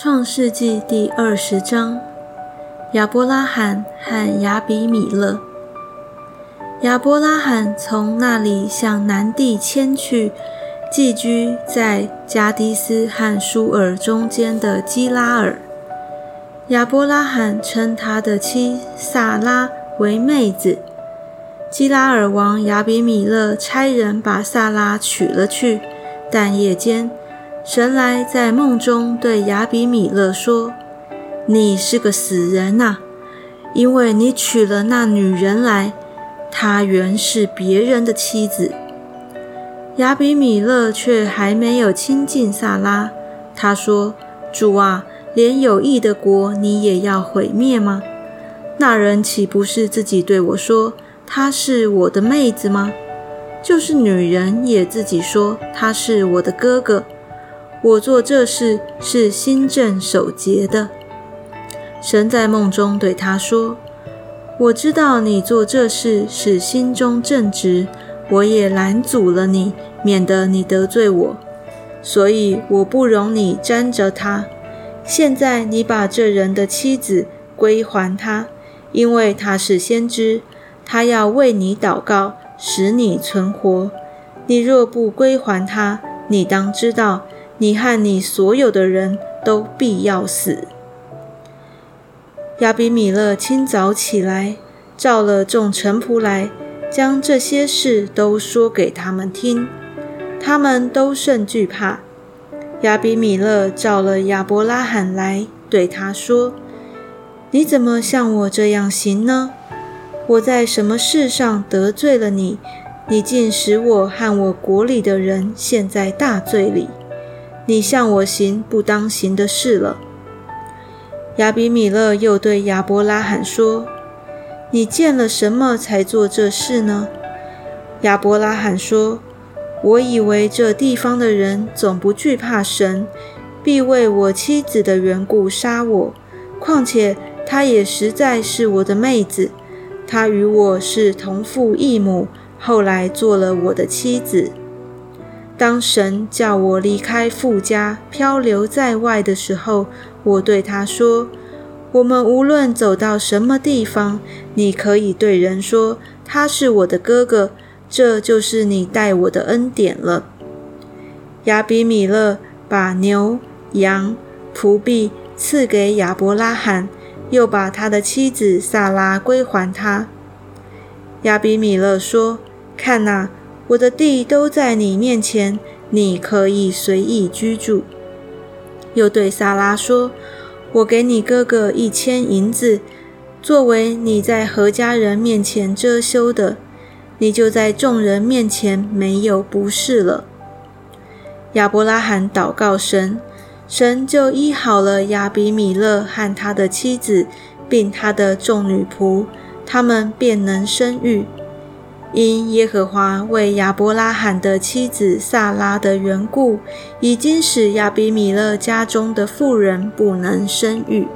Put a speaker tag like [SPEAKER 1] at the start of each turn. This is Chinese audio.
[SPEAKER 1] 创世纪第二十章：亚伯拉罕和亚比米勒。亚伯拉罕从那里向南地迁去，寄居在加迪斯和舒尔中间的基拉尔。亚伯拉罕称他的妻萨拉为妹子。基拉尔王亚比米勒差人把萨拉娶了去，但夜间。神来在梦中对亚比米勒说：“你是个死人呐，因为你娶了那女人来，她原是别人的妻子。”亚比米勒却还没有亲近萨拉。他说：“主啊，连有益的国你也要毁灭吗？那人岂不是自己对我说她是我的妹子吗？就是女人也自己说她是我的哥哥。”我做这事是心正守节的。神在梦中对他说：“我知道你做这事是心中正直，我也拦阻了你，免得你得罪我。所以我不容你沾着他。现在你把这人的妻子归还他，因为他是先知，他要为你祷告，使你存活。你若不归还他，你当知道。”你和你所有的人都必要死。亚比米勒清早起来，召了众臣仆来，将这些事都说给他们听。他们都甚惧怕。亚比米勒召了亚伯拉罕来，对他说：“你怎么像我这样行呢？我在什么事上得罪了你？你竟使我和我国里的人陷在大罪里。”你向我行不当行的事了。亚比米勒又对亚伯拉罕说：“你见了什么才做这事呢？”亚伯拉罕说：“我以为这地方的人总不惧怕神，必为我妻子的缘故杀我。况且她也实在是我的妹子，她与我是同父异母，后来做了我的妻子。”当神叫我离开父家，漂流在外的时候，我对他说：“我们无论走到什么地方，你可以对人说他是我的哥哥，这就是你待我的恩典了。”亚比米勒把牛、羊、仆婢赐给亚伯拉罕，又把他的妻子萨拉归还他。亚比米勒说：“看哪。”我的地都在你面前，你可以随意居住。又对萨拉说：“我给你哥哥一千银子，作为你在何家人面前遮羞的，你就在众人面前没有不是了。”亚伯拉罕祷告神，神就医好了亚比米勒和他的妻子，并他的众女仆，他们便能生育。因耶和华为亚伯拉罕的妻子萨拉的缘故，已经使亚比米勒家中的妇人不能生育。